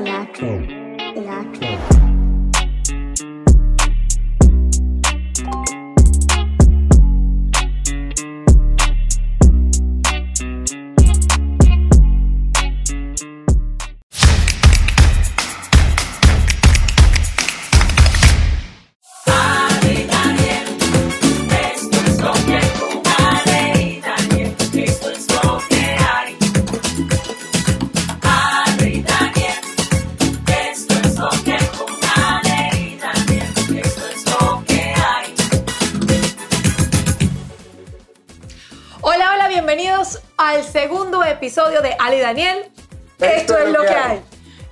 Sinatra.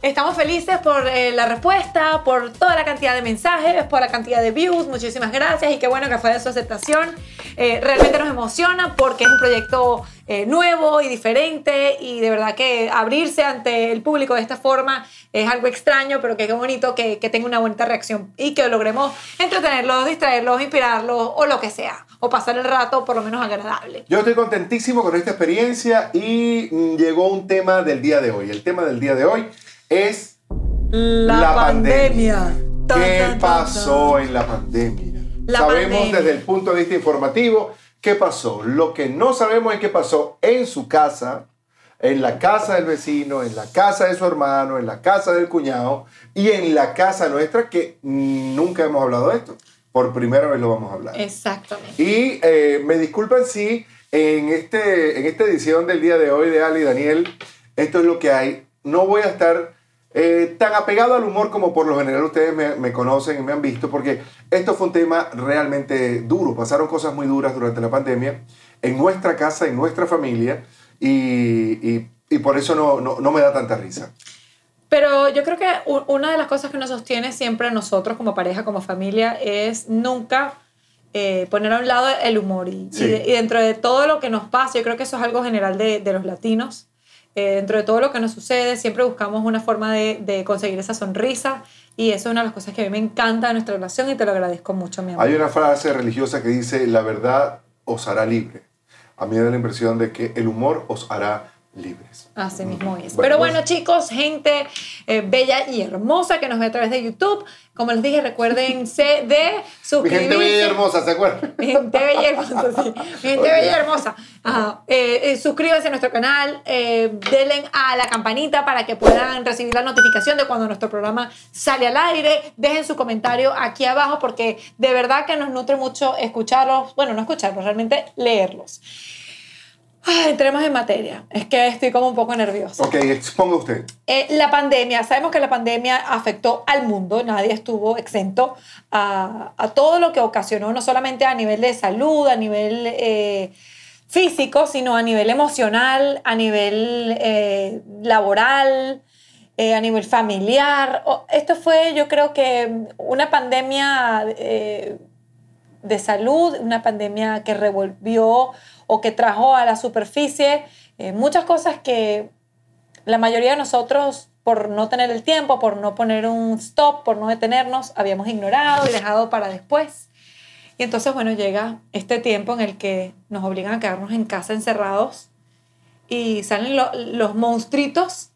Estamos felices por eh, la respuesta, por toda la cantidad de mensajes, por la cantidad de views. Muchísimas gracias y qué bueno que fue de su aceptación. Eh, realmente nos emociona porque es un proyecto eh, nuevo y diferente y de verdad que abrirse ante el público de esta forma es algo extraño, pero que qué bonito que, que tenga una buena reacción y que logremos entretenerlos, distraerlos, inspirarlos o lo que sea, o pasar el rato por lo menos agradable. Yo estoy contentísimo con esta experiencia y mm, llegó un tema del día de hoy. El tema del día de hoy es La, pandemia. Tan, ¿Qué tan, pasó tan. en la pandemia? La sabemos pandemia. desde el punto de vista informativo qué pasó. Lo que no sabemos es qué pasó en su casa, en la casa del vecino, en la casa de su hermano, en la casa del cuñado y en la casa nuestra que nunca hemos hablado de esto. Por primera vez lo vamos a hablar. Exactamente. Y eh, me disculpan si en, este, en esta edición del día de hoy de Ali y Daniel, esto es lo que hay. No voy a estar eh, tan apegado al humor como por lo general ustedes me, me conocen y me han visto, porque esto fue un tema realmente duro. Pasaron cosas muy duras durante la pandemia en nuestra casa, en nuestra familia, y, y- y por eso no, no, no me da tanta risa. Pero yo creo que una de las cosas que nos sostiene siempre a nosotros como pareja, como familia, es nunca eh, poner a un lado el humor. Y, Sí. y de- y dentro de todo lo que nos pasa, yo creo que eso es algo general de, de los latinos. Eh, dentro de todo lo que nos sucede, siempre buscamos una forma de, de conseguir esa sonrisa. Y eso es una de las cosas que a mí me encanta de nuestra relación y te lo agradezco mucho, mi amor. Hay una frase religiosa que dice, la verdad os hará libre. A mí me da la impresión de que el humor os hará libres. Así mismo es. Bueno, Pero pues- bueno, chicos, gente eh, bella y hermosa que nos ve a través de YouTube. Como les dije, recuérdense de Mi suscribirse. gente bella y hermosa, ¿se acuerdan? Mi gente bella y hermosa, sí. Mi gente bella y hermosa. Ajá. Eh, eh, suscríbanse a nuestro canal, denle a la campanita para que puedan recibir la notificación de cuando nuestro programa sale al aire. Dejen su comentario aquí abajo porque de verdad que nos nutre mucho escucharlos. Bueno, no escucharlos, realmente leerlos. Ay, entremos en materia. Es que estoy como un poco nerviosa. Ok, exponga usted. Eh, la pandemia, sabemos que la pandemia afectó al mundo, nadie estuvo exento a, a todo lo que ocasionó, no solamente a nivel de salud, a nivel eh, físico, sino a nivel emocional, a nivel eh, laboral, a nivel familiar. Esto fue, yo creo que, una pandemia de salud, una pandemia que revolvió o que trajo a la superficie eh, muchas cosas que la mayoría de nosotros, por no tener el tiempo, por no poner un stop, por no detenernos, habíamos ignorado y dejado para después. Y entonces, bueno, llega este tiempo en el que nos obligan a quedarnos en casa encerrados y salen lo- los monstruitos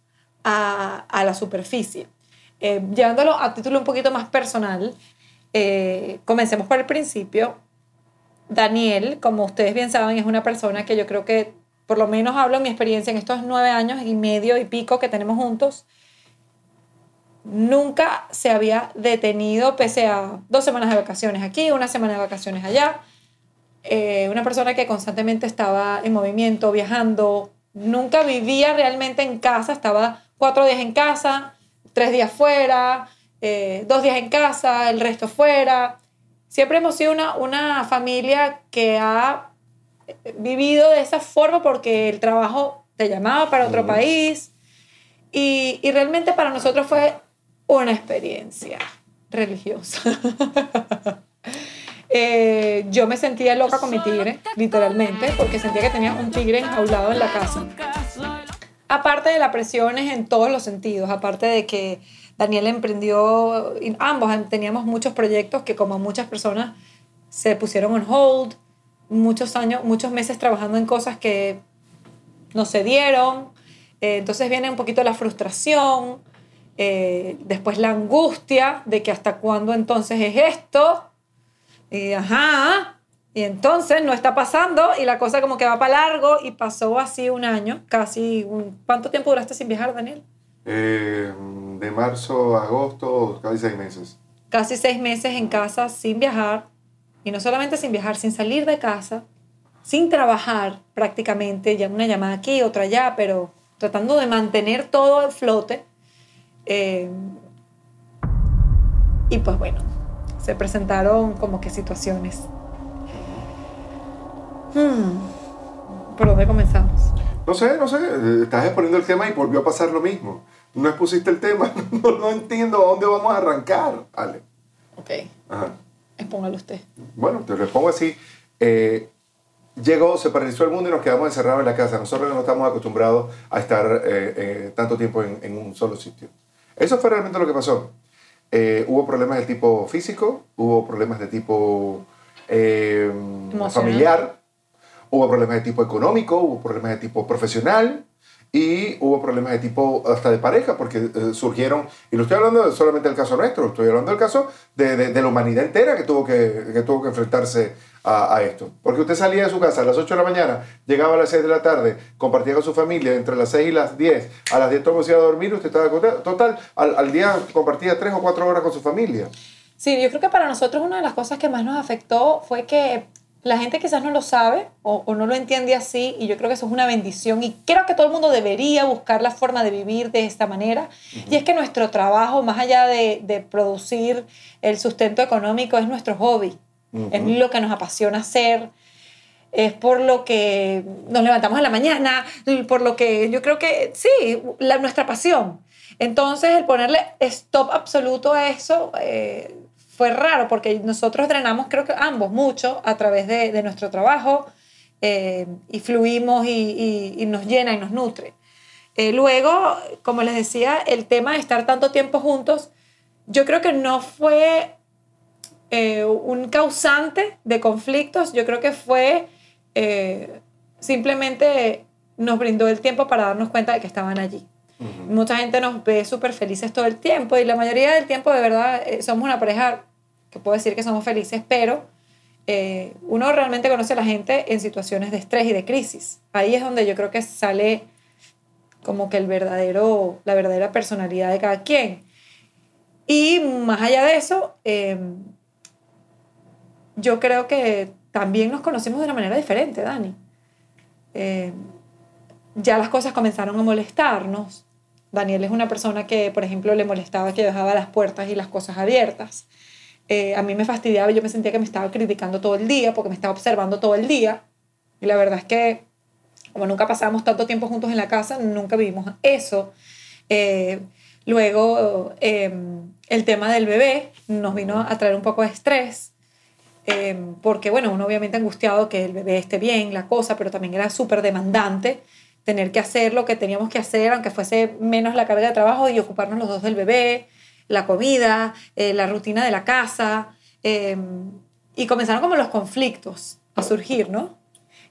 a, a la superficie. Eh, llevándolo a título un poquito más personal, eh, comencemos por el principio. Daniel, como ustedes bien saben, es una persona que yo creo que, por lo menos hablo en mi experiencia en estos nueve años y medio y pico que tenemos juntos, nunca se había detenido pese a dos semanas de vacaciones aquí, una semana de vacaciones allá. Eh, una persona que constantemente estaba en movimiento, viajando, nunca vivía realmente en casa, estaba cuatro días en casa, tres días fuera, eh, dos días en casa, el resto fuera. Siempre hemos sido una, una familia que ha vivido de esa forma porque el trabajo te llamaba para otro país y, y realmente para nosotros fue una experiencia religiosa. Eh, yo me sentía loca con mi tigre, literalmente, porque sentía que tenía un tigre enjaulado en la casa. Aparte de las presiones en todos los sentidos, aparte de que Daniel emprendió, ambos teníamos muchos proyectos que como muchas personas se pusieron on hold, muchos años, muchos meses trabajando en cosas que no se dieron. Eh, entonces viene un poquito la frustración. Eh, después la angustia de que hasta cuándo entonces es esto. Y ajá, y entonces no está pasando y la cosa como que va para largo y pasó así un año, casi. Un, ¿Cuánto tiempo duraste sin viajar, Daniel? Eh, de marzo a agosto, casi seis meses. Casi seis meses en casa sin viajar. Y no solamente sin viajar, sin salir de casa, sin trabajar prácticamente, ya una llamada aquí, otra allá, pero tratando de mantener todo a flote. Eh, y pues bueno, se presentaron como que situaciones. Hmm, ¿Por dónde comenzamos? No sé, no sé, estás exponiendo el tema y volvió a pasar lo mismo. No expusiste el tema, no, no entiendo a dónde vamos a arrancar, Ale. Ok. Ajá. Expóngalo usted. Bueno, te lo expongo así. Eh, llegó, se paralizó el mundo y nos quedamos encerrados en la casa. Nosotros no estamos acostumbrados a estar eh, eh, tanto tiempo en, en, un solo sitio. Eso fue realmente lo que pasó. hubo problemas de tipo físico, hubo problemas de tipo familiar, hubo problemas de tipo económico, hubo problemas de tipo profesional, y hubo problemas de tipo hasta de pareja, porque eh, surgieron, y no estoy hablando solamente del caso nuestro, estoy hablando del caso de, de, la humanidad entera que tuvo que, que tuvo que enfrentarse a, a, esto. Porque usted salía de su casa a las 8 de la mañana, llegaba a las 6 de la tarde, compartía con su familia entre las 6 y las 10, a las 10 todo se iba a dormir, usted estaba total, al, al día compartía 3 o 4 horas con su familia. Sí, yo creo que para nosotros una de las cosas que más nos afectó fue que la gente quizás no lo sabe o, no lo entiende así y yo creo que eso es una bendición y creo que todo el mundo debería buscar la forma de vivir de esta manera. Y es que nuestro trabajo, más allá de, producir el sustento económico, es nuestro hobby. Es lo que nos apasiona hacer. Es por lo que nos levantamos en la mañana, por lo que yo creo que sí, la, nuestra pasión. Entonces, el ponerle stop absoluto a eso, eh, fue raro porque nosotros drenamos, creo que ambos, mucho a través de, de nuestro trabajo eh, y fluimos y, y, nos llena y nos nutre. Eh, luego, como les decía, el tema de estar tanto tiempo juntos, yo creo que no fue eh, un causante de conflictos, yo creo que fue simplemente nos brindó el tiempo para darnos cuenta de que estaban allí. Mucha gente nos ve súper felices todo el tiempo y la mayoría del tiempo de verdad eh, somos una pareja que puedo decir que somos felices, pero eh, uno realmente conoce a la gente en situaciones de estrés y de crisis. Ahí es donde yo creo que sale como que el verdadero, la verdadera personalidad de cada quien. Y más allá de eso, em, yo creo que también nos conocemos de una manera diferente, Dani. Em, ya las cosas comenzaron a molestarnos. Daniel es una persona que, por ejemplo, le molestaba que dejaba las puertas y las cosas abiertas. Eh, a mí me fastidiaba, yo me sentía que me estaba criticando todo el día porque me estaba observando todo el día. Y la verdad es que, como nunca pasamos tanto tiempo juntos en la casa, nunca vivimos eso. Eh, luego, em, el tema del bebé nos vino a traer un poco de estrés. Em, porque, bueno, uno obviamente angustiado que el bebé esté bien, la cosa, pero también era súper demandante tener que hacer lo que teníamos que hacer, aunque fuese menos la carga de trabajo y ocuparnos los dos del bebé, la comida, eh, la rutina de la casa. Em, y comenzaron como los conflictos a surgir, ¿no?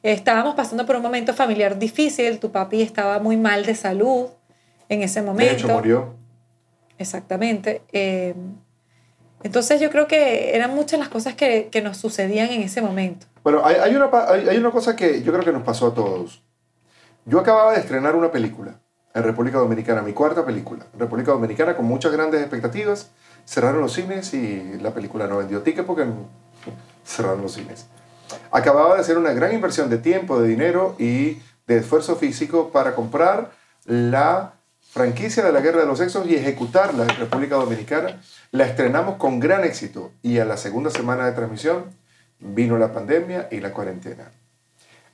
Estábamos pasando por un momento familiar difícil, tu papi estaba muy mal de salud en ese momento. De hecho, murió. Exactamente. Em, entonces yo creo que eran muchas las cosas que, que nos sucedían en ese momento. Bueno, hay, hay, una, hay, hay una cosa que yo creo que nos pasó a todos. Yo acababa de estrenar una película en República Dominicana, mi cuarta película. República Dominicana con muchas grandes expectativas. Cerraron los cines y la película no vendió ticket porque cerraron los cines. Acababa de hacer una gran inversión de tiempo, de dinero y de esfuerzo físico para comprar la franquicia de la Guerra de los Sexos y ejecutarla en República Dominicana. La estrenamos con gran éxito y a la segunda semana de transmisión vino la pandemia y la cuarentena.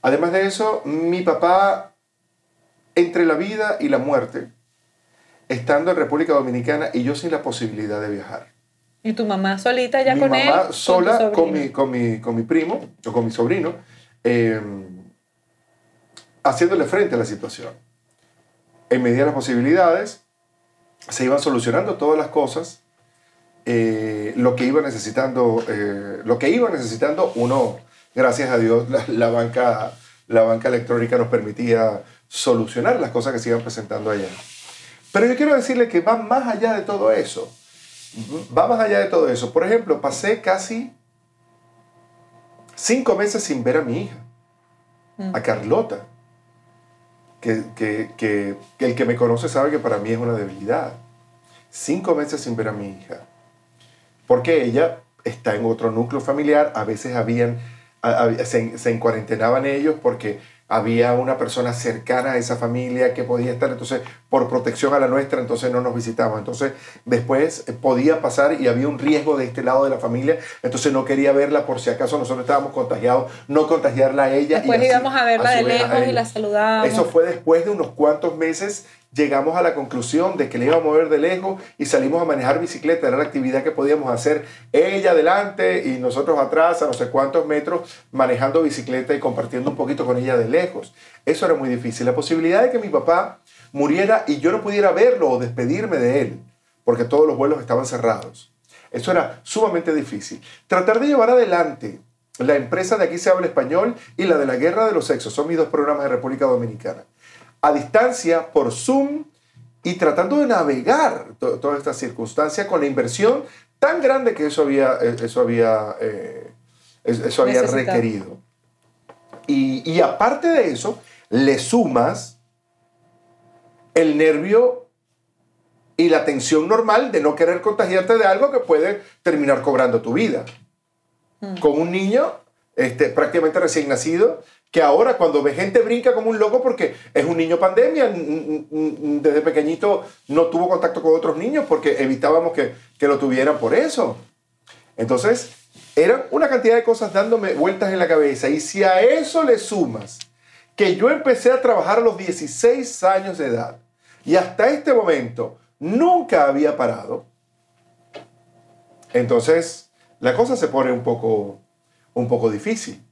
Además de eso, mi papá entre la vida y la muerte, estando en República Dominicana y yo sin la posibilidad de viajar. ¿Y tu mamá solita ya con él? Mi mamá sola con, mi, con, mi, con mi primo o con mi sobrino, em, haciéndole frente a la situación. En medida de las posibilidades, se iban solucionando todas las cosas, eh, lo que iba necesitando, eh, lo que iba necesitando uno, gracias a Dios, la, banca, la banca electrónica nos permitía solucionar las cosas que se iban presentando allá. Pero yo quiero decirle que va más allá de todo eso. Va más allá de todo eso. Por ejemplo, pasé casi cinco meses sin ver a mi hija, Mm. a Carlota, que, que, que, que el que me conoce sabe que para mí es una debilidad. Cinco meses sin ver a mi hija. Porque ella está en otro núcleo familiar, a veces habían, a- a- se, se encuarentenaban ellos porque había una persona cercana a esa familia que podía estar, entonces por protección a la nuestra, entonces no nos visitaban. Entonces después eh, podía pasar y había un riesgo de este lado de la familia, entonces no quería verla por si acaso nosotros estábamos contagiados, no contagiarla a ella. y Después así, íbamos a verla de a lejos y la saludábamos. Eso fue después de unos cuantos meses, llegamos a la conclusión de que le íbamos a ver de lejos y salimos a manejar bicicleta, era la actividad que podíamos hacer ella adelante y nosotros atrás a no sé cuántos metros manejando bicicleta y compartiendo un poquito con ella de lejos. Eso era muy difícil. La posibilidad de que mi papá muriera y yo no pudiera verlo o despedirme de él, porque todos los vuelos estaban cerrados. Eso era sumamente difícil. Tratar de llevar adelante la empresa de aquí se habla español y la de la guerra de los sexos. Son mis dos programas de República Dominicana. A distancia, por Zoom y tratando de navegar to- toda esta circunstancia con la inversión tan grande que eso había, eh, eso había, eh, es- eso había requerido. Y, y aparte de eso, le sumas el nervio y la tensión normal de no querer contagiarte de algo que puede terminar cobrando tu vida. Con un niño este, prácticamente recién nacido, que ahora cuando ve gente brinca como un loco porque es un niño pandemia, desde pequeñito no tuvo contacto con otros niños porque evitábamos que, que lo tuvieran por eso. Entonces, eran una cantidad de cosas dándome vueltas en la cabeza. Y si a eso le sumas que yo empecé a trabajar a los 16 años de edad y hasta este momento nunca había parado, entonces la cosa se pone un poco, un poco difícil.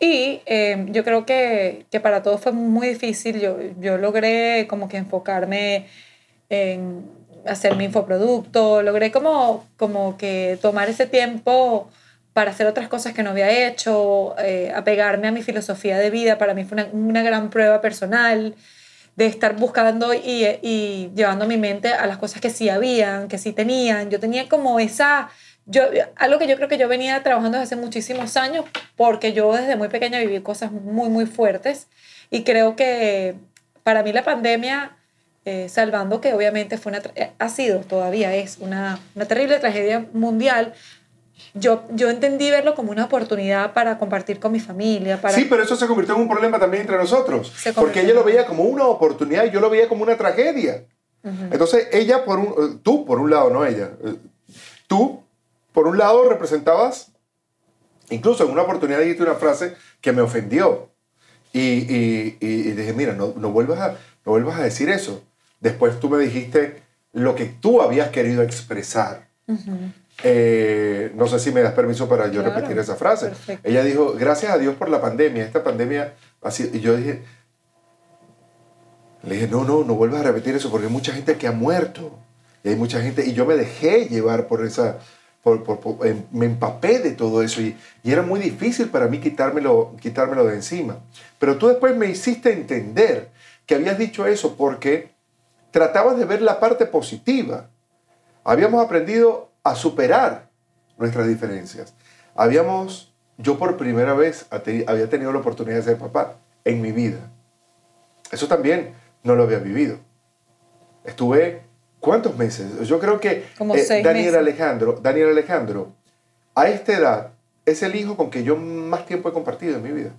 Y eh, yo creo que, que para todos fue muy difícil. Yo, yo logré como que enfocarme en hacer mi infoproducto, logré como, como que tomar ese tiempo para hacer otras cosas que no había hecho, eh, apegarme a mi filosofía de vida. Para mí fue una, gran prueba personal de estar buscando y llevando mi mente a las cosas que sí habían, que sí tenían. Yo tenía como esa, yo, algo que yo creo que yo venía trabajando desde hace muchísimos años, porque yo desde muy pequeña viví cosas muy, muy fuertes y creo que para mí la pandemia, eh, salvando que obviamente fue una, eh, ha sido, todavía es una, una terrible tragedia mundial, yo, yo entendí verlo como una oportunidad para compartir con mi familia, para... Sí, pero eso se convirtió en un problema también entre nosotros. Porque ella lo veía como una oportunidad y yo lo veía como una tragedia. Entonces, ella por un... eh, Tú, por un lado, no ella. eh, Tú, por un lado, representabas... Incluso en una oportunidad dijiste una frase que me ofendió. Y, y- y- y dije, mira, no, no, vuelvas a, no vuelvas a decir eso. Después tú me dijiste lo que tú habías querido expresar. Eh, no sé si me das permiso para yo Claro, repetir esa frase. perfecto. Ella dijo, gracias a Dios por la pandemia. Esta pandemia ha sido... Y yo dije, le dije, no, no, no vuelvas a repetir eso porque hay mucha gente que ha muerto. Y hay mucha gente... Y yo me dejé llevar por esa... Em- me empapé de todo eso y, y era muy difícil para mí quitármelo, quitármelo de encima. Pero tú después me hiciste entender que habías dicho eso porque tratabas de ver la parte positiva. Habíamos aprendido a superar nuestras diferencias. Habíamos, yo por primera vez había tenido la oportunidad de ser papá en mi vida. Eso también no lo había vivido. Estuve, ¿cuántos meses? Yo creo que eh, Como seis Daniel meses. Alejandro, Daniel Alejandro, a esta edad, es el hijo con que yo más tiempo he compartido en mi vida.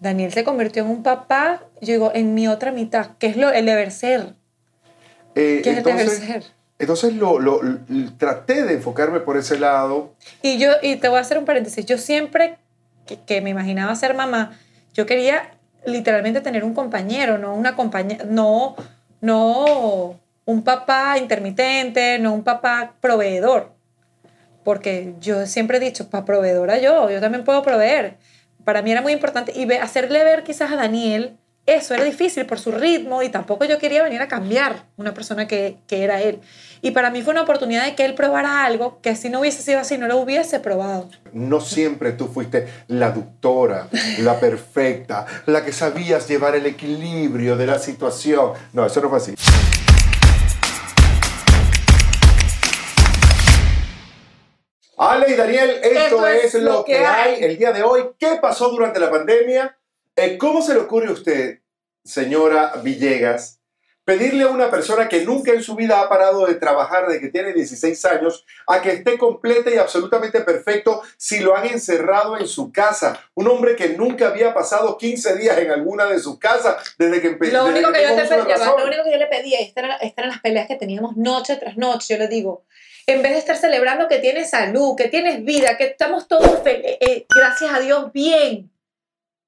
Daniel se convirtió en un papá, yo digo, en mi otra mitad, que es lo, el deber ser. Eh, ¿Qué es el deber ser? entonces lo, lo- l- traté de enfocarme por ese lado. Y yo, y te voy a hacer un paréntesis, yo siempre que, que me imaginaba ser mamá, yo quería literalmente tener un compañero, no una compañera, no, no un papá intermitente, no un papá proveedor. Porque yo siempre he dicho, para proveedora yo, yo también puedo proveer. Para mí era muy importante y hacerle ver quizás a Daniel, eso era difícil por su ritmo y tampoco yo quería venir a cambiar una persona que, que era él. Y para mí fue una oportunidad de que él probara algo que si no hubiese sido así, no lo hubiese probado. No siempre tú fuiste la doctora, la perfecta, la que sabías llevar el equilibrio de la situación. No, eso no fue así. Ale y Daniel, esto, es, lo que, hay. el día de hoy. ¿Qué pasó durante la pandemia? Eh, ¿Cómo se le ocurre a usted, señora Villegas, pedirle a una persona que nunca en su vida ha parado de trabajar desde que tiene 16 años a que esté completa y absolutamente perfecto si lo han encerrado en su casa. Un hombre que nunca había pasado 15 días en alguna de sus casas desde que empezó. Lo, lo único que yo le pedía, estas eran las peleas que teníamos noche tras noche, yo le digo, en vez de estar celebrando que tienes salud, que tienes vida, que estamos todos, eh, gracias a Dios, bien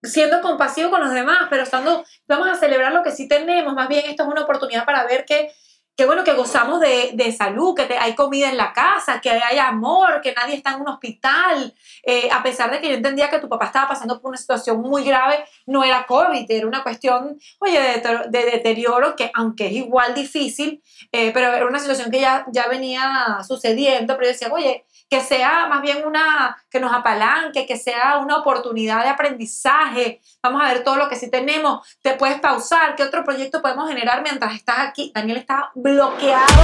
siendo compasivo con los demás, pero estando, vamos a celebrar lo que sí tenemos, más bien esto es una oportunidad para ver que, que bueno, que gozamos de, de salud, que hay comida en la casa, que hay amor, que nadie está en un hospital, eh, a pesar de que yo entendía que tu papá estaba pasando por una situación muy grave, no era COVID, era una cuestión, oye, de, de deterioro, que aunque es igual difícil, eh, pero era una situación que ya, ya venía sucediendo, pero yo decía, oye, que sea más bien una, que nos apalanque, que sea una oportunidad de aprendizaje. Vamos a ver todo lo que sí tenemos. Te puedes pausar. ¿Qué otro proyecto podemos generar mientras estás aquí? Daniel está bloqueado.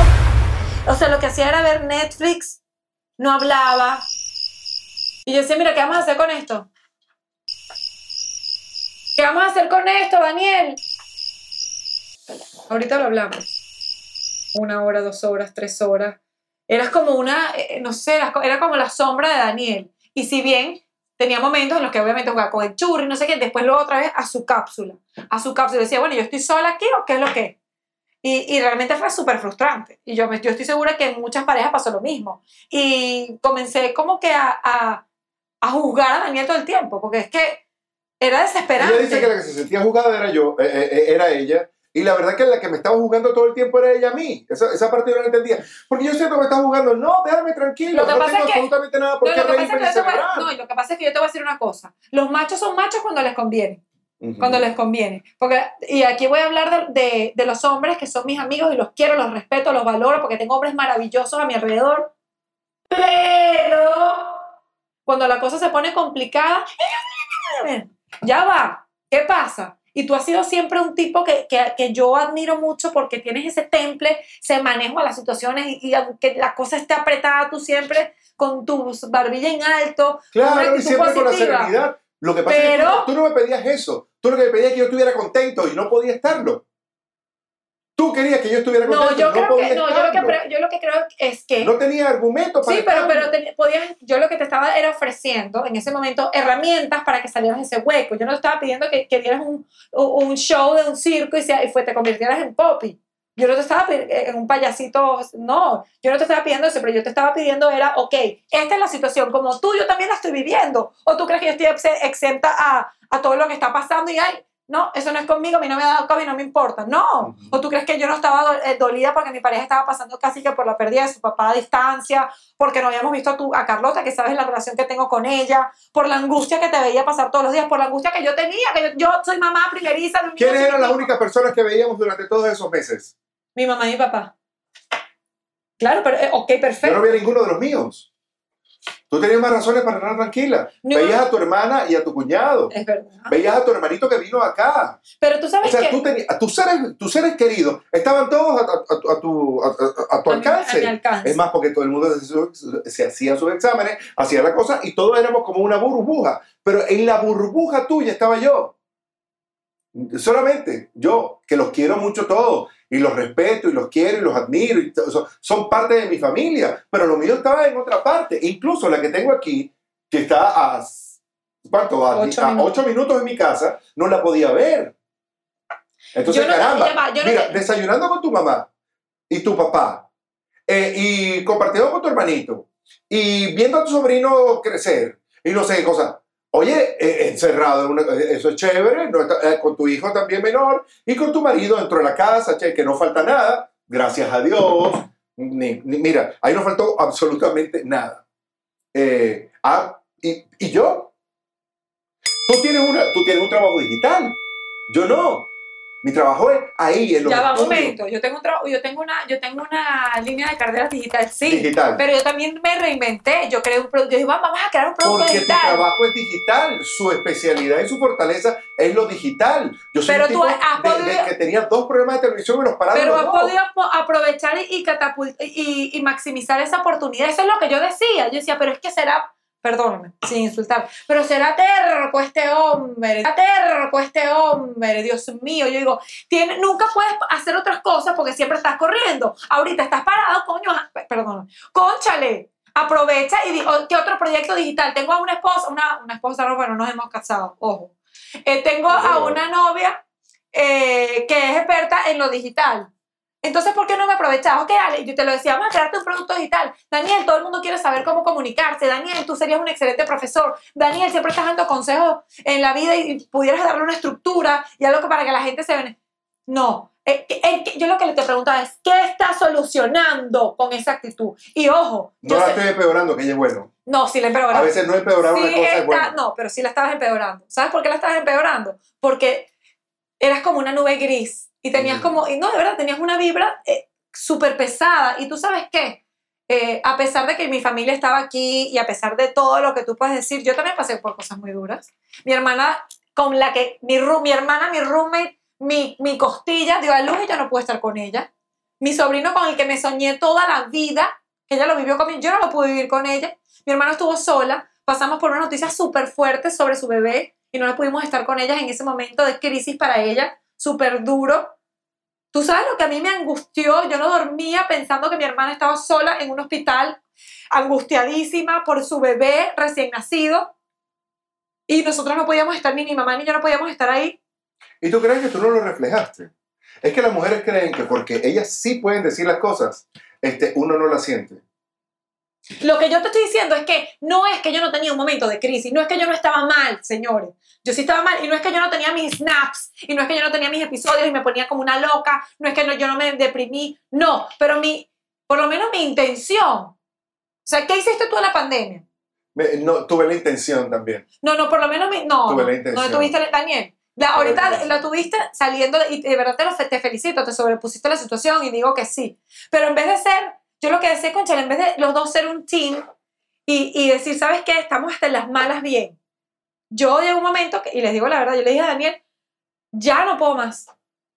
O sea, lo que hacía era ver Netflix, no hablaba. Y yo decía, mira, ¿qué vamos a hacer con esto? ¿Qué vamos a hacer con esto, Daniel? Ahorita lo hablamos. Una hora, dos horas, tres horas. Eras como una, eh, no sé, era como la sombra de Daniel. Y si bien tenía momentos en los que obviamente jugaba con el churri, no sé qué, después luego otra vez a su cápsula. A su cápsula. Decía, bueno, yo estoy sola aquí o qué es lo que y, y, realmente fue súper frustrante. Y yo, yo estoy segura que en muchas parejas pasó lo mismo. Y comencé como que a, a, a juzgar a Daniel todo el tiempo, porque es que era desesperante. Ella dice que la que se sentía juzgada era yo, eh, eh, era ella. Y la verdad que la que me estaba jugando todo el tiempo era ella a mí. Esa, esa parte yo no la entendía. Porque yo siento que me está jugando. No, déjame tranquilo. no tengo absolutamente nada por qué reírme No, y lo que pasa es que yo te voy a decir una cosa. Los machos son machos cuando les conviene. Cuando les conviene. Porque, y aquí voy a hablar de, de, de, los hombres que son mis amigos y los quiero, los respeto, los valoro, porque tengo hombres maravillosos a mi alrededor. Pero cuando la cosa se pone complicada, ya va. ¿Qué pasa? Y tú has sido siempre un tipo que, que, que, yo admiro mucho porque tienes ese temple, se maneja las situaciones y, aunque la cosa esté apretada, tú siempre con tu barbilla en alto. Claro, y siempre con la serenidad. Lo que pasa es que tú, no me pedías eso. Tú lo que me pedías es que yo estuviera contento y no podía estarlo. Tú querías que yo estuviera contento. No, yo, creo que, no yo, lo que, yo lo que creo es que. No tenía argumento para. Sí, pero, pero podías, yo lo que te estaba era ofreciendo en ese momento herramientas para que salieras de ese hueco. Yo no te estaba pidiendo que, que dieras un, un show de un circo y, y fue, te convirtieras en poppy. Yo no te estaba pidiendo en un payasito, no, yo no te estaba pidiendo eso, pero yo te estaba pidiendo era, ok, esta es la situación, como tú, yo también la estoy viviendo, o tú crees que yo estoy exenta a, a todo lo que está pasando y hay no, eso no es conmigo, a mí no me ha dado COVID, no me importa. No. O tú crees que yo no estaba eh, dolida porque mi pareja estaba pasando casi que por la pérdida de su papá a distancia, porque no habíamos visto a, tu, a Carlota, que sabes la relación que tengo con ella, por la angustia que te veía pasar todos los días, por la angustia que yo tenía, que yo, soy mamá primeriza. ¿Quiénes eran las únicas personas que veíamos durante todos esos meses? Mi mamá y mi papá. Claro, pero, eh, ok, perfecto. Yo no había ninguno de los míos. Tú tenías más razones para estar tranquila. Veías a tu hermana y a tu cuñado. Es verdad. Veías a tu hermanito que vino acá. Pero tú sabes o sea, tú tenías, tus, seres, tus seres queridos estaban todos a, a, a tu, a, tu alcance. alcance. Es más, porque todo el mundo se, se hacía sus exámenes, hacía la cosa y todos éramos como una burbuja. Pero en la burbuja tuya estaba yo. Solamente yo, que los quiero mucho todos y los respeto y los quiero y los admiro, y son parte de mi familia, pero lo mío estaba en otra parte, incluso la que tengo aquí, que está a, ¿cuánto? A, ocho, minutos. de mi casa, no la podía ver. Entonces, caramba, mira, desayunando con tu mamá y tu papá, eh, y compartiendo con tu hermanito, y viendo a tu sobrino crecer, y no sé qué cosa. Oye, eh, encerrado, eh, eso es chévere, eh, con tu hijo también menor y con tu marido dentro de la casa, che, que no falta nada, gracias a Dios. mira, ahí no faltó absolutamente nada. ah, y, y, yo? Tú tienes, una, tú tienes un trabajo digital, yo no. Mi trabajo es ahí, en los Ya va, un momento. Yo tengo, un tra- yo, tengo una, yo tengo una línea de carreras digital, sí. Digital. Pero yo también me reinventé. Yo creé un producto. Yo dije, "Va- vamos a crear un producto Porque tu digital. trabajo es digital, su especialidad y su fortaleza es lo digital. Yo soy Pero un tú tipo has de- que tenía dos programas de televisión y los pararon Pero los has dos. podido po- aprovechar y, y, y maximizar esa oportunidad. Eso es lo que yo decía. Yo decía, pero es que será, perdóname, sin insultar, pero será terco este hombre, será terco este hombre, Dios mío. Yo digo, tiene, nunca puedes hacer otras cosas porque siempre estás corriendo. Ahorita estás parado, coño, ah, perdón, conchale. Aprovecha y di, oh, ¿qué otro proyecto digital? Tengo a una esposa, una, una esposa, no, bueno, nos hemos casado, ojo. Eh, tengo a una novia eh, que es experta en lo digital. Entonces, ¿por qué no me aprovechas? Ok, Ale, yo te lo decía, vamos a crearte un producto digital. Daniel, todo el mundo quiere saber cómo comunicarse. Daniel, tú serías un excelente profesor. Daniel, siempre estás dando consejos en la vida y pudieras darle una estructura y algo que para que la gente se... bene- No. Eh, eh, yo lo que te preguntaba es, ¿qué estás solucionando con esa actitud? Y ojo, No la sé- estoy empeorando, que ella es bueno. no, sí la empeoraba. A veces no empeorar Sí una cosa es está- bueno. No, pero sí la estabas empeorando. ¿Sabes por qué la estabas empeorando? Porque eras como una nube gris y tenías como, y no, de verdad, tenías una vibra eh, súper pesada. Y tú sabes qué, Eh, a pesar de que mi familia estaba aquí y a pesar de todo lo que tú puedes decir, yo también pasé por cosas muy duras. Mi hermana, con la que, mi, mi hermana, mi roommate, mi, mi costilla dio a luz y yo no pude estar con ella. Mi sobrino con el que me soñé toda la vida, que ella lo vivió conmigo, yo no lo pude vivir con ella. Mi hermana estuvo sola, pasamos por una noticia súper fuerte sobre su bebé y no pudimos estar con ella en ese momento de crisis para ella, súper duro. Tú sabes lo que a mí me angustió, yo no dormía pensando que mi hermana estaba sola en un hospital, angustiadísima por su bebé recién nacido y nosotros no podíamos estar, ni mi mamá ni yo no podíamos estar ahí. ¿Y tú crees que tú no lo reflejaste? Es que las mujeres creen que porque ellas sí pueden decir las cosas, este, uno no las siente. Lo que yo te estoy diciendo es que no es que yo no tenía un momento de crisis, no es que yo no estaba mal, señores. Yo sí estaba mal y no es que yo no tenía mis snaps y no es que yo no tenía mis episodios y me ponía como una loca, no es que no, yo no me deprimí, no, pero mi, por lo menos mi intención. O sea, ¿qué hiciste tú en la pandemia? Me- no, tuve la intención también. No, no, por lo menos mi, no, Tuve la intención. no tuviste, Daniel. La, ahorita la tuviste saliendo y de verdad te, lo, te felicito, te sobrepusiste la situación y digo que sí. Pero en vez de ser, yo lo que decía, Conchale, en vez de los dos ser un team y, y decir, ¿sabes qué? Estamos hasta en las malas bien. Yo llegó un momento, que, y les digo la verdad, yo le dije a Daniel, ya no puedo más.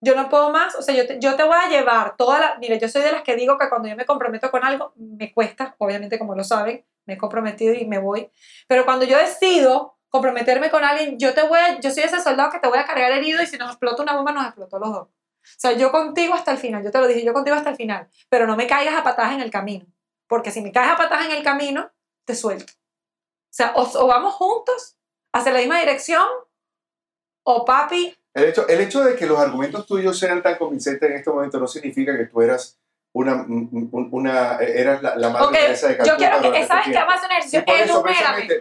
Yo no puedo más, o sea, yo te, yo te voy a llevar toda la... Mire, yo soy de las que digo que cuando yo me comprometo con algo, me cuesta, obviamente como lo saben, me he comprometido y me voy. Pero cuando yo decido comprometerme con alguien, yo te voy a, yo soy ese soldado que te voy a cargar herido y si nos explota una bomba, nos explotó los dos. O sea, yo contigo hasta el final, yo te lo dije, yo contigo hasta el final, pero no me caigas a patadas en el camino, porque si me caes a patadas en el camino, te suelto. O sea, o, o vamos juntos hacia la misma dirección, o papi, El hecho, el hecho de que los argumentos tuyos sean tan convincentes en este momento no significa que tú eras una, un- una eras la, la madre Ok, Teresa de yo quiero que, ¿sabes qué? tiempo. Vamos a hacer un ejercicio, por eso,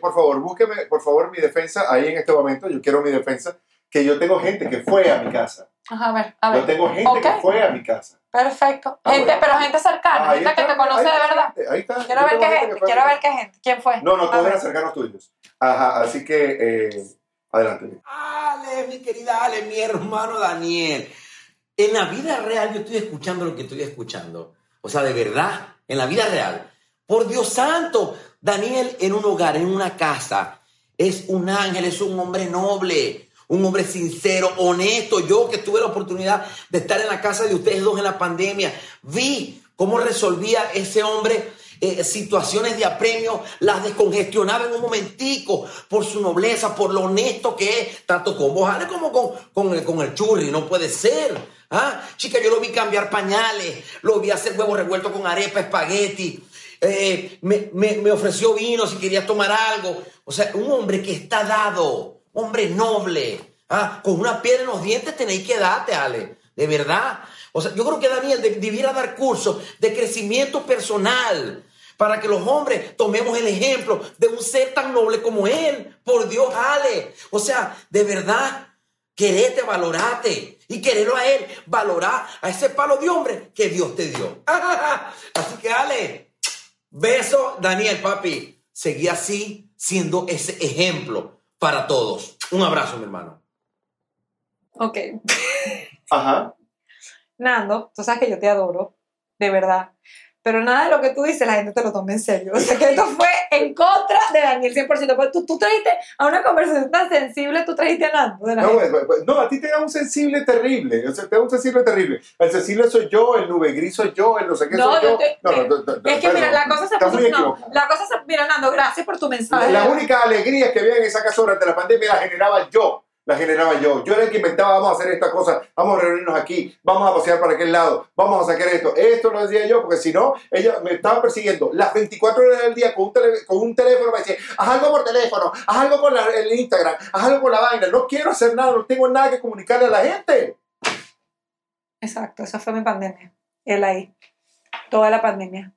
por favor, búsqueme, por favor, mi defensa ahí en este momento. Yo quiero mi defensa, que yo tengo gente que fue a mi casa. Ajá, a ver, a Yo ver. tengo gente Ok. que fue a mi casa. Perfecto. Ah, gente, bueno. pero gente cercana, gente que está, te conoce de verdad. gente, Ahí está. Quiero Yo ver qué gente que quiero ver qué gente. ¿Quién fue? No, no, todos eran cercanos tuyos. Ajá, así que eh, adelante. Ale, mi querida Ale, mi hermano Daniel. En la vida real yo estoy escuchando lo que estoy escuchando. O sea, de verdad, en la vida real. Por Dios santo, Daniel en un hogar, en una casa, es un ángel, es un hombre noble, un hombre sincero, honesto. Yo que tuve la oportunidad de estar en la casa de ustedes dos en la pandemia, vi cómo resolvía ese hombre eh, situaciones de apremio, las descongestionaba en un momentico por su nobleza, por lo honesto que es, tanto con vos, Ale, como con, con, el, con el churri, no puede ser. ¿Ah? Chica, yo lo vi cambiar pañales, lo vi hacer huevos revueltos con arepa, espagueti, eh, me, me- ofreció vino si quería tomar algo. O sea, un hombre que está dado, hombre noble, ¿ah? con una piedra en los dientes tenéis que darte, Ale, de verdad. O sea, yo creo que Daniel de- debiera dar cursos de crecimiento personal para que los hombres tomemos el ejemplo de un ser tan noble como él. Por Dios, Ale. O sea, de verdad, querete, valorate y quererlo a él, valorar a ese palo de hombre que Dios te dio. Así que, Ale, beso, Daniel, papi. Seguí así, siendo ese ejemplo para todos. Un abrazo, mi hermano. Ok. Ajá. Nando, tú sabes que yo te adoro, de verdad. Pero nada de lo que tú dices la gente te lo toma en serio. O sea, que esto fue en contra de Daniel 100%. Porque tú, tú trajiste a una conversación tan sensible, tú trajiste a Nando. De la No, gente. pues, pues, no, a ti te da un sensible terrible. O sea, te da un sensible terrible. El sensible soy yo, el nube gris soy yo, el no sé qué No, soy yo no, no, no, no, Es que mira, la cosa se puso. No, la cosa se. Mira, Nando, gracias por tu mensaje. La única alegría que había en esa casa durante la pandemia la generaba yo. La generaba yo. Yo era el que inventaba, vamos a hacer esta cosa, vamos a reunirnos aquí, vamos a pasear para aquel lado, vamos a sacar esto. Esto lo decía yo, porque si no, ella me estaba persiguiendo las 24 horas del día con un, tele- con un teléfono. Me decía, haz algo por teléfono, haz algo con la- el Instagram, haz algo con la vaina. No quiero hacer nada, no tengo nada que comunicarle a la gente. Exacto, esa fue mi pandemia. Él ahí. Toda la pandemia.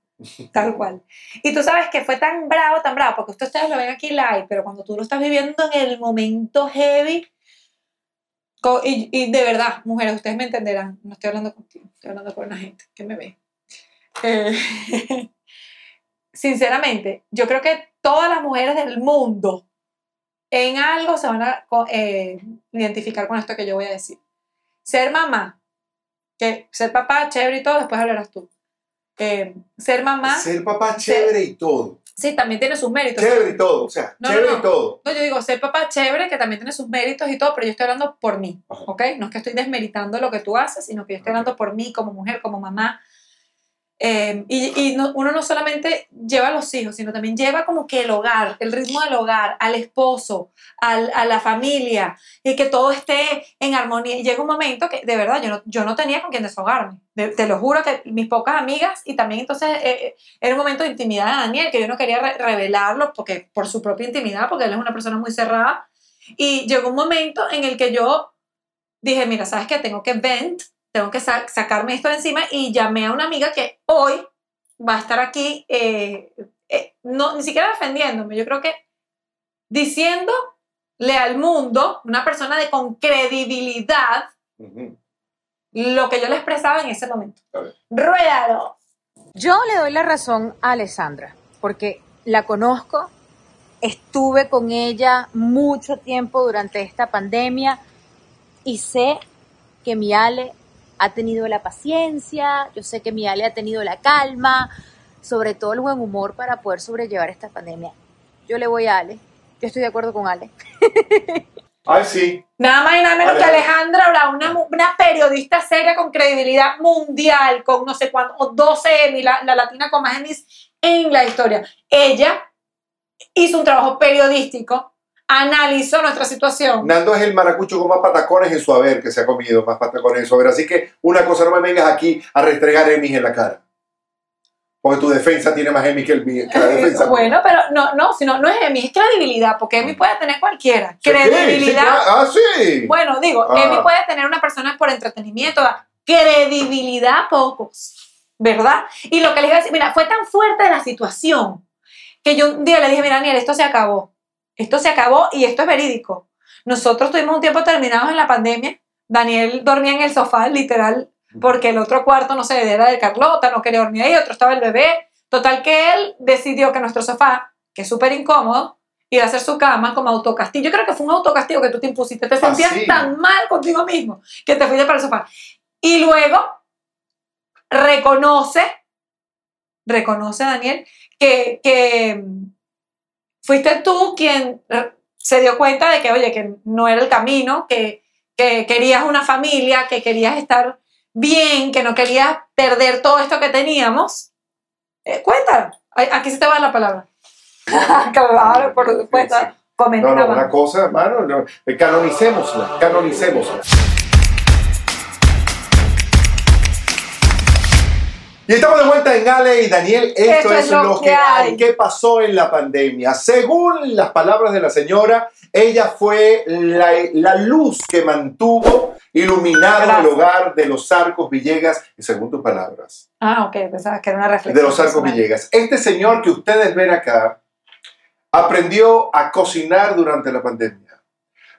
Tal cual. Y tú sabes que fue tan bravo, tan bravo, porque ustedes lo ven aquí live, pero cuando tú lo estás viviendo en el momento heavy, y, y de verdad, mujeres, ustedes me entenderán, no estoy hablando contigo, estoy hablando con la gente que me ve. Eh, sinceramente, yo creo que todas las mujeres del mundo en algo se van a eh, identificar con esto que yo voy a decir. Ser mamá, que ser papá, chévere y todo, después hablarás tú. Eh, ser mamá, Ser papá chévere y todo. Sí, también tiene sus méritos. Chévere y todo. O sea, No, chévere no. y todo. No, yo digo, ser papá chévere, que también tiene sus méritos y todo, pero yo estoy hablando por mí, Ajá. ¿ok? No es que estoy desmeritando lo que tú haces, sino que yo estoy hablando por mí como mujer, como mamá. Eh, y y no- uno no solamente lleva a los hijos, sino también lleva como que el hogar, el ritmo del hogar, al esposo, al- a la familia, y que todo esté en armonía. Y llega un momento que de verdad yo no, yo no tenía con quién desahogarme. De- te lo juro que mis pocas amigas, y también entonces eh, eh, era un momento de intimidad de Daniel, que yo no quería re- revelarlo porque, por su propia intimidad, porque él es una persona muy cerrada. Y llegó un momento en el que yo dije, mira, ¿sabes qué? Tengo que vent, tengo que sa- sacarme esto de encima y llamé a una amiga que hoy va a estar aquí, eh, eh, no, ni siquiera defendiéndome, yo creo que diciéndole al mundo, una persona de con credibilidad, lo que yo le expresaba en ese momento. ¡Ruédalo! Yo le doy la razón a Alessandra, porque la conozco, estuve con ella mucho tiempo durante esta pandemia y sé que mi Ale ha tenido la paciencia, yo sé que mi Ale ha tenido la calma, sobre todo el buen humor para poder sobrellevar esta pandemia. Yo le voy a Ale, yo estoy de acuerdo con Ale. Ay, sí. Nada más y nada menos que. Alejandra Brown, una, una periodista seria con credibilidad mundial, con no sé cuánto, o 12 Emmy, la, la latina con más Emmys en la historia. Ella hizo un trabajo periodístico, analizó nuestra situación. Nando es el maracucho con más patacones en su haber que se ha comido, más patacones en su haber. Así que una cosa, no me vengas aquí a restregar Emmys en la cara. Porque tu defensa tiene más Emmys que, el que la defensa. Bueno, pero no, no, sino, no es Emmy, es credibilidad, porque Emmy puede tener cualquiera. Credibilidad. ah, sí. Bueno, digo, Ah. Emmy puede tener una persona por entretenimiento, da credibilidad pocos, ¿verdad? Y lo que les iba a decir, mira, fue tan fuerte la situación que yo un día le dije, mira, Daniel, esto se acabó. Esto se acabó y esto es verídico. Nosotros tuvimos un tiempo terminados en la pandemia. Daniel dormía en el sofá, literal, porque el otro cuarto, no sé, era de Carlota, no quería dormir ahí, otro estaba el bebé. Total que él decidió que nuestro sofá, que es súper incómodo, iba a hacer su cama como autocastigo. Yo creo que fue un autocastigo que tú te impusiste. Te sentías sí. tan mal contigo mismo que te fuiste para el sofá. Y luego reconoce, reconoce Daniel, que, que fuiste tú quien eh, se dio cuenta de que, oye, que no era el camino, que, que querías una familia, que querías estar bien, que no querías perder todo esto que teníamos. Eh, cuéntalo. Ay, Aquí se te va la palabra. claro, por supuesto. Sí, sí. Comenta No, no, una cosa, hermano, no, eh, canonicémosla, canonicémosla. Y estamos de vuelta en Ale y Daniel. Esto, es, lo que hay. ¿Qué pasó en la pandemia? Según las palabras de la señora, ella fue la, la luz que mantuvo iluminado el hogar de los Arcos Villegas, y según tus palabras, Ah, ok, pensaba que era una reflexión. de los Arcos personal. Villegas. Este señor que ustedes ven acá aprendió a cocinar durante la pandemia.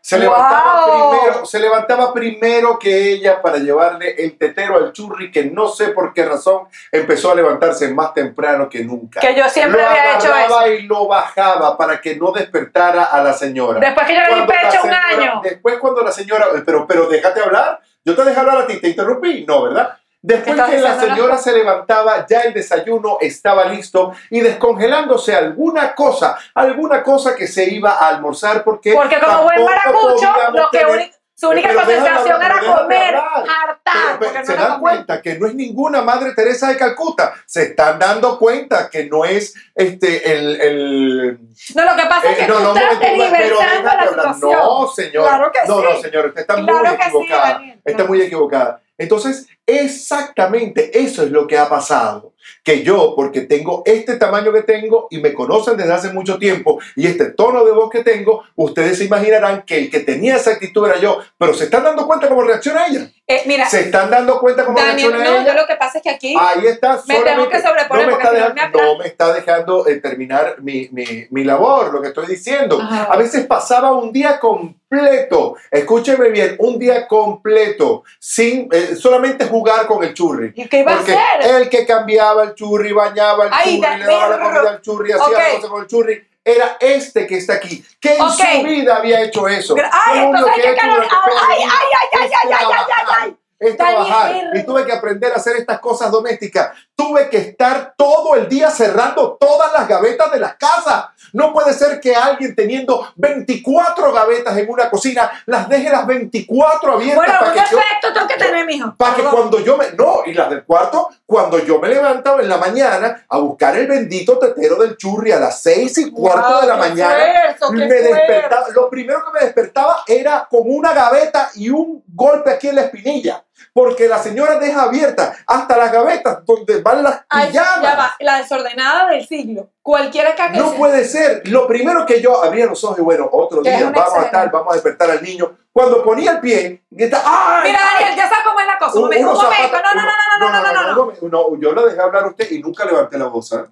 Se levantaba, Wow. primero, se levantaba primero que ella para llevarle el tetero al churri, que no sé por qué razón empezó a levantarse más temprano que nunca. Que yo siempre lo había hecho eso. y lo bajaba para que no despertara a la señora. Después que yo le di pecho un año. Después cuando la señora, pero, pero déjate hablar, yo te dejé hablar a ti, te interrumpí, no, ¿verdad? Después que la señora se levantaba, ya el desayuno estaba listo y descongelándose alguna cosa, alguna cosa que se iba a almorzar porque Porque como buen maracucho, lo que tener- su única Pero concentración era comer, hartar. Pero, pero, porque se no dan cuenta que no es ninguna Madre Teresa de Calcuta. Se están dando cuenta que no es este el, el No, lo que pasa es eh, que no, tú no, estás la situación. No, señor. Claro que no, sí. no, señor, usted está Claro muy sí, equivocada. Está muy equivocada. Entonces, exactamente eso es lo que ha pasado. Que yo, porque tengo este tamaño que tengo y me conocen desde hace mucho tiempo y este tono de voz que tengo, ustedes se imaginarán que el que tenía esa actitud era yo. Pero se están dando cuenta cómo reacciona ella. Eh, mira, Se están dando cuenta cómo Daniel, reacciona no, ella. yo lo que pasa es que aquí Ahí está, Me tengo que sobreponer no me porque está dejando, me no me está dejando eh, terminar mi, mi, mi labor, lo que estoy diciendo. Ajá. A veces pasaba un día completo, escúcheme bien, un día completo, sin eh, solamente jugar con el churri. ¿Y qué iba a hacer? el que cambiaba el churri, bañaba el churri, le daba la comida al churri, hacía Ok. las cosas con el churri, era este que está aquí, que en Ok. su vida había hecho eso. Ay, entonces que hay que es ay, ay, ay, ay, trabajar, ay. es Daniel. trabajar. Y tuve que aprender a hacer estas cosas domésticas. Tuve que estar todo el día cerrando todas las gavetas de la casa. No puede ser que alguien teniendo 24 gavetas en una cocina las deje las 24 abiertas Bueno, para un que yo efecto tengo que tener, mijo. para que cuando yo me. No, y las del cuarto, cuando yo me levantaba en la mañana a buscar el bendito tetero del churri a las seis y cuarto Wow, de la mañana. esfuerzo, qué me despertaba. Lo primero que me despertaba era con una gaveta y un golpe aquí en la espinilla. Porque la señora deja abierta hasta las gavetas donde van las Ay, pijamas. ya va, la desordenada del siglo. Cualquiera que No sea. puede ser. Lo primero que yo abría los ojos y bueno, otro día vamos a excelente. estar, vamos a despertar al niño. Cuando ponía el pie, está, ¡ay! Mira, Daniel, ya sabes cómo es la cosa. Un, momento, No, no, no, no, no, no, no, no, no. no, no, yo la dejé hablar a usted y nunca levanté la voz. ¿ah?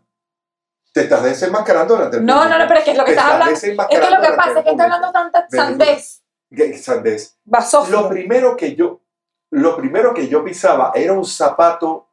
Te estás desenmascarando delante del No, no, no, pero es que lo que Te estás hablando. Es que lo que pasa es que está público. hablando tanta sandez. ¿Qué sandez? Lo primero que yo, lo primero que yo pisaba era un zapato,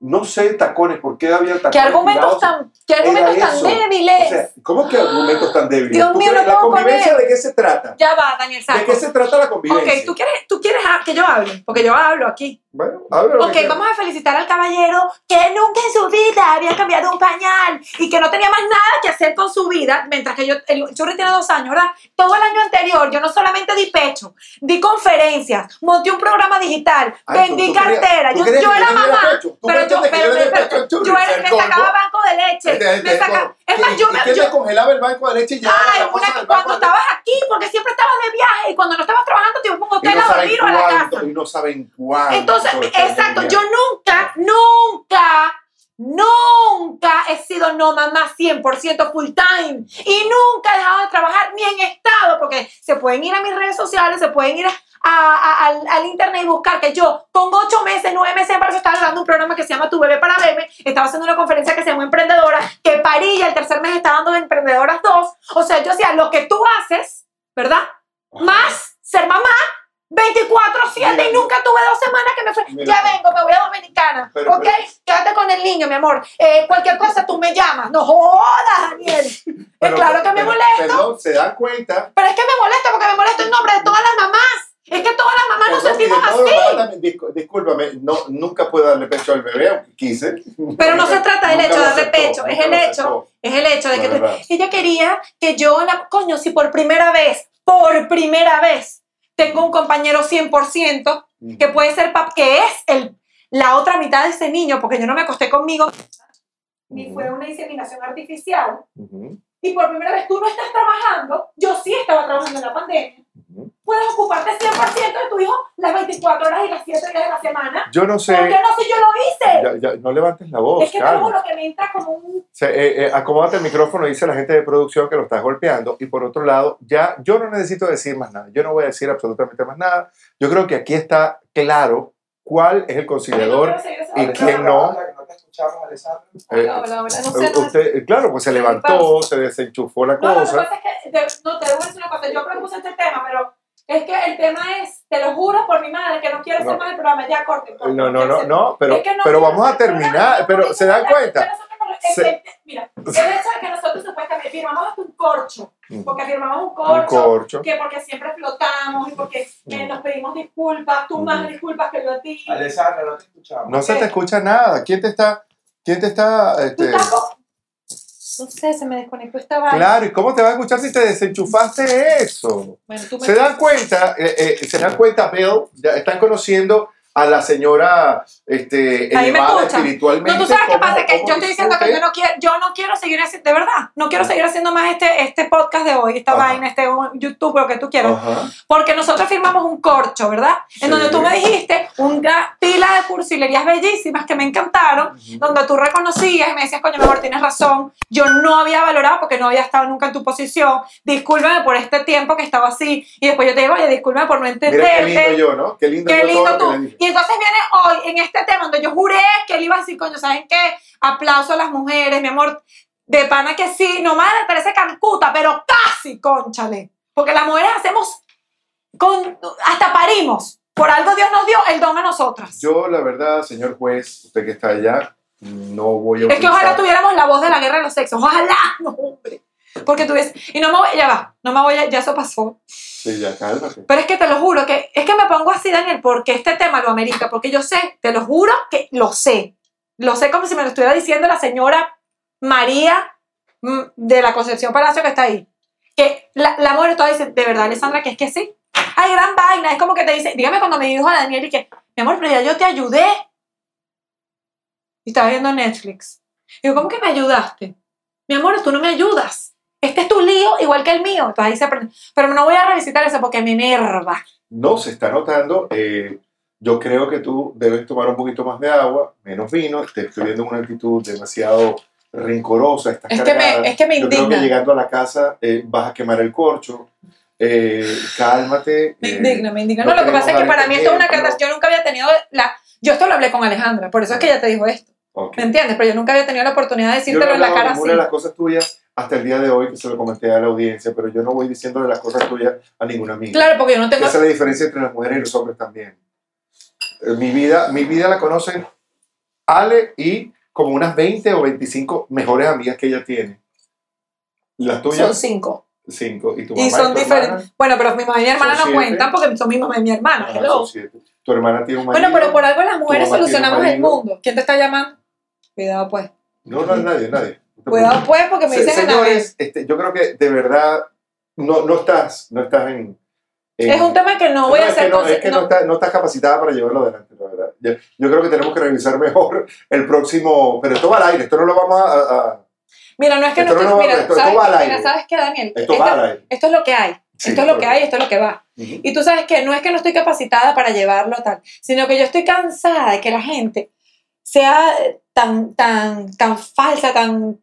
no sé, tacones, ¿por qué había tacones? ¿Qué argumentos tirados? tan, qué argumentos tan débiles? O sea, ¿cómo que argumentos tan débiles? Dios ¿Tú mío, no ¿La puedo convivencia comer. de qué se trata? ya va, Daniel ¿De Saco. qué se trata la convivencia? Ok, ¿tú quieres, tú quieres que yo hable, porque yo hablo aquí. Bueno, lo Ok, vamos a felicitar al caballero que nunca en su vida había cambiado un pañal y que no tenía más nada que hacer con su vida, mientras que yo, el churri tiene dos años, ¿verdad? Todo el año anterior yo no solamente di pecho, di conferencias, monté un programa digital, Ay, vendí tú cartera, yo, era mamá, pecho. Pero yo, pero, yo churri, yo era- me colmo. sacaba banco de leche, Este- este me sacaba, es más, ¿Y- yo me, yo- congelaba el banco de leche y llevaba Ay, una- cuando estabas aquí, porque siempre estabas de viaje y cuando no estabas trabajando te ibas a un Y hotel no a saben dormir o a la cuánto, casa. Y no saben cuánto. Entonces, exacto, yo nunca, nunca, nunca he sido no mamá 100% full time y nunca he dejado de trabajar ni en estado, porque se pueden ir a mis redes sociales, se pueden ir a- a- al, al internet y buscar que yo con ocho meses, nueve meses de embarazo estaba dando un programa que se llama Tu Bebé para Bebé, estaba haciendo una conferencia que se llama Emprendedora, que y el tercer mes estaba dando de Emprendedoras 2, o sea, yo hacía lo que tú haces, ¿verdad? Más ser mamá 24-7 y nunca tuve dos semanas que me fui. Mira. Ya vengo, me voy a Dominicana. Pero- ¿Ok? Quédate con el niño, mi amor. Eh, cualquier cosa tú me llamas. No jodas, Daniel. Es Pero- claro que me molesto. Perdón, se dan cuenta. Pero es que me molesta porque me molesto en nombre de todas las mamás. Es que todas las mamás nos sentimos así. también, discúlpame, no, nunca puedo darle pecho al bebé, aunque quise. Pero no se trata del hecho de darle pecho, es el hecho, es el hecho de que tú- ella quería que yo, la, coño, si por primera vez, por primera vez, tengo un compañero 100%, que puede ser que es el, la otra mitad de ese niño, porque yo no me acosté conmigo, ni fue una inseminación artificial, Ujú, y por primera vez tú no estás trabajando, yo sí estaba trabajando en la pandemia, puedes ocuparte 100% hijo las 24 horas y las 7 días de la semana. Yo no sé. ¿Por qué no si yo lo hice? Ya, ya, no levantes la voz, es que calma. tengo lo que me entra como un... Se, eh, eh, acomódate el micrófono, dice la gente de producción que lo estás golpeando. Y por otro lado, ya yo no necesito decir más nada. Yo no voy a decir absolutamente más nada. Yo creo que aquí está claro cuál es el conciliador. ¿Y quién no? No te. No sé, no usted, claro, pues se levantó, se desenchufó la No, lo que cosa. pasa es que, de- no, te voy a decir una cosa, yo propuse este tema, pero Es que el tema es, te lo juro por mi madre, que no quiero No. hacer más el programa. Ya, corte. corte, No, no, no, no, pero, Es que no pero vamos a programa, terminar, pero se dan cuenta. que nosotros no- el- Se- el- mira, el hecho de que nosotros supuestamente firmamos hasta un corcho, porque firmamos un Un corcho, corcho. que porque siempre flotamos y porque eh, nos pedimos disculpas, tú más Mm. disculpas que yo a ti. Alessandra, no te escuchamos. No se te escucha nada. ¿Quién te está, quién te está, Tú este, estás con- No sé, se me desconectó esta vaina. claro, ¿y cómo te va a escuchar si te desenchufaste eso? Bueno, tú me Se dan cuenta, eh, eh, se dan cuenta, Bill, ya están conociendo a la señora este, elevada espiritualmente. No, tú sabes qué ¿Cómo- pasa, que yo estoy diciendo que yo no quiero, yo no quiero seguir haciendo, de verdad, no quiero seguir haciendo más este, este podcast de hoy, esta Ajá. vaina, este YouTube, lo que tú quieras. Ajá. Porque nosotros firmamos un corcho, ¿verdad? Sí. En donde tú me dijiste una pila de cursilerías bellísimas que me encantaron, donde tú reconocías y me decías, coño, mejor tienes razón, yo no había valorado porque no había estado nunca en tu posición, discúlpame por este tiempo que estaba así, y después yo te digo, oye, discúlpame por no Mira entenderte. qué lindo yo, ¿no? Qué lindo, Qué yo lindo lo tú. que entonces viene hoy en este tema donde yo juré que él iba a decir, coño, ¿saben qué? Aplauso a las mujeres, mi amor. De pana que sí, no madre parece Cancuta, pero casi, conchale. Porque las mujeres hacemos, con, hasta parimos. Por algo Dios nos dio el don a nosotras. Yo, la verdad, señor juez, usted que está allá, no voy a es que ojalá tuviéramos la voz de la guerra de los sexos. Ojalá, no, hombre. Porque tú ves, y no me voy, ya va, no me voy, a- ya eso pasó. Sí, ya, cálmate. Pero es que te lo juro, que es que me pongo así, Daniel, porque este tema lo amerita, porque yo sé, te lo juro que lo sé. Lo sé como si me lo estuviera diciendo la señora María mm, de la Concepción Palacio que está ahí. Que la, la mujer toda dice, de verdad, Alessandra, que es que sí. Ay, gran vaina. Es como que te dice, dígame cuando me dijo a Daniel y que, mi amor, pero ya yo te ayudé. Y estaba viendo Netflix. Digo, ¿cómo que me ayudaste? Mi amor, tú no me ayudas. Este es tu lío igual que el mío. Entonces ahí se aprende. Pero no voy a revisitar eso porque me enerva. No se está notando. eh, yo creo que tú debes tomar un poquito más de agua, menos vino. Te estoy viendo una actitud demasiado rencorosa. Estás Es que, cargada. me, es que me Yo creo que indigna. llegando a la casa eh, vas a quemar el corcho. Eh, cálmate. Me eh, indigna, me indigna. no No, lo que pasa es que para mí esto es una catástrofe. Yo nunca había tenido la... Yo esto lo hablé con Alejandra, por eso es que ella te dijo esto. ok. ¿Me entiendes? Pero yo nunca había tenido la oportunidad de Yo no decírtelo en la cara así. de las cosas tuyas hasta el día de hoy, que se lo comenté a la audiencia, pero yo no voy diciéndole las cosas tuyas a ninguna amiga. Claro, porque yo no tengo... Esa es la diferencia entre las mujeres y los hombres también. Eh, Mi vida, mi vida la conocen Ale y como unas 20 o 25 mejores amigas que ella tiene. Las Son tuyas, cinco. cinco. Y tu mamá Y son tu diferentes. Bueno, pero mi mamá y mi hermana Son no siete. cuentan porque son mi mamá y mi hermana. ajá, hello. son siete. Tu hermana tiene un marido. Bueno, pero por algo las mujeres solucionamos el mundo. ¿Quién te está llamando? Cuidado pues. No, no, nadie, nadie. Cuidado pues porque me dicen señores, este, yo creo que de verdad no, no estás, no estás en, en- Es un tema que no voy No, a es que hacer... no, es que no, está- no estás capacitada para llevarlo adelante, la verdad. Yo, yo creo que tenemos que revisar mejor el próximo, pero esto va al aire, esto no lo vamos a... a- Mira, no es que Esto no estoy... va- Mira, esto- esto ¿sabes va qué? al aire. Mira, ¿sabes qué, Daniel? esto va al aire. esto es lo que hay. Sí, esto es lo que hay, esto es lo que va. Ujú. Y tú sabes que no es que no estoy capacitada para llevarlo tal, sino que yo estoy cansada de que la gente sea tan, tan, tan falsa, tan...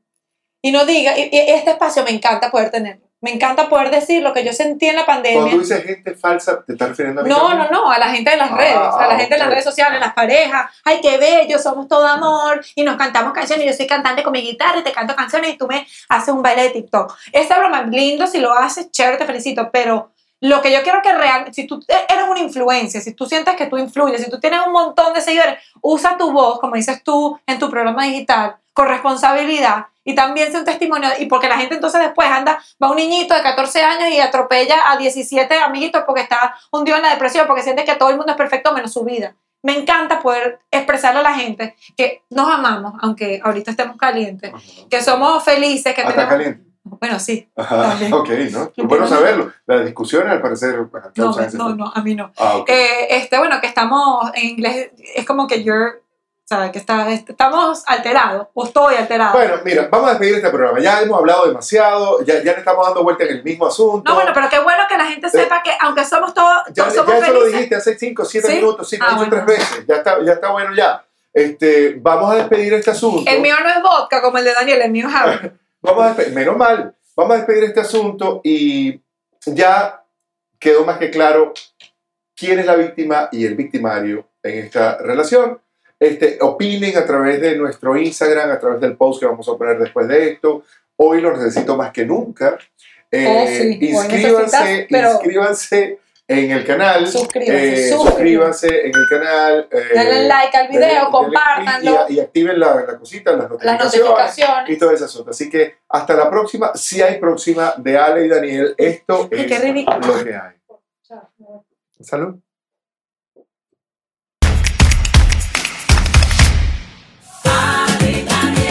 Y no diga, y, y este espacio me encanta poder tenerlo. Me encanta poder decir lo que yo sentí en la Cuando pandemia. tú dices gente falsa, ¿te estás refiriendo a mí? No, también? no, no, a la gente de las Ah, redes, a la gente de las redes sociales, las parejas. Ay, qué bello, somos todo amor y nos cantamos canciones. Yo soy cantante con mi guitarra y te canto canciones y tú me haces un baile de TikTok. Esta broma es lindo, si lo haces, chévere, te felicito, pero lo que yo quiero que realmente, si tú eres una influencia, si tú sientes que tú influyes, si tú tienes un montón de seguidores, usa tu voz, como dices tú en tu programa digital, con responsabilidad y también sea un testimonio. Y porque la gente entonces después anda, va un niñito de 14 años y atropella a 17 amiguitos porque está hundido en la depresión, porque siente que todo el mundo es perfecto menos su vida. Me encanta poder expresarle a la gente que nos amamos, aunque ahorita estemos calientes, Ajá. que somos felices, que Ah, ¿Está tenemos... caliente? Bueno, sí. Ajá, ok, ¿no? Bueno saberlo. Las discusiones, al parecer, No, no, no, a mí no. Ah, ok. Eh, este, bueno, que estamos en inglés, es como que you're, o sea, que está, estamos alterados, o estoy alterado. Bueno, mira, vamos a despedir este programa. Ya hemos hablado demasiado, ya, ya le estamos dando vuelta en el mismo asunto. no, bueno, pero qué bueno que la gente sepa que aunque somos todos, Ya, todos ya somos eso lo felices, dijiste hace 5 o 7 ¿Sí? minutos, sí, lo Ah, he dicho bueno. tres veces. Ya está, ya está bueno ya. Este, vamos a despedir este asunto. el mío no es vodka como el de Daniel, el mío es agua. Vamos a despedir, menos mal, vamos a despedir este asunto y ya quedó más que claro quién es la víctima y el victimario en esta relación. Este, opinen a través de nuestro Instagram, a través del post que vamos a poner después de esto. Hoy lo necesito más que nunca. Eh, Oh, sí, inscríbanse, pero- inscríbanse en el canal. Suscríbanse, eh, suscríbanse. en el canal. eh, Denle like al video, compártanlo. Y, y activen la, la cosita, las Las notificaciones. notificaciones. Y todo ese asunto. Así que hasta la próxima. Si hay próxima de Ale y Daniel, esto es qué lo que hay. Salud. Everybody.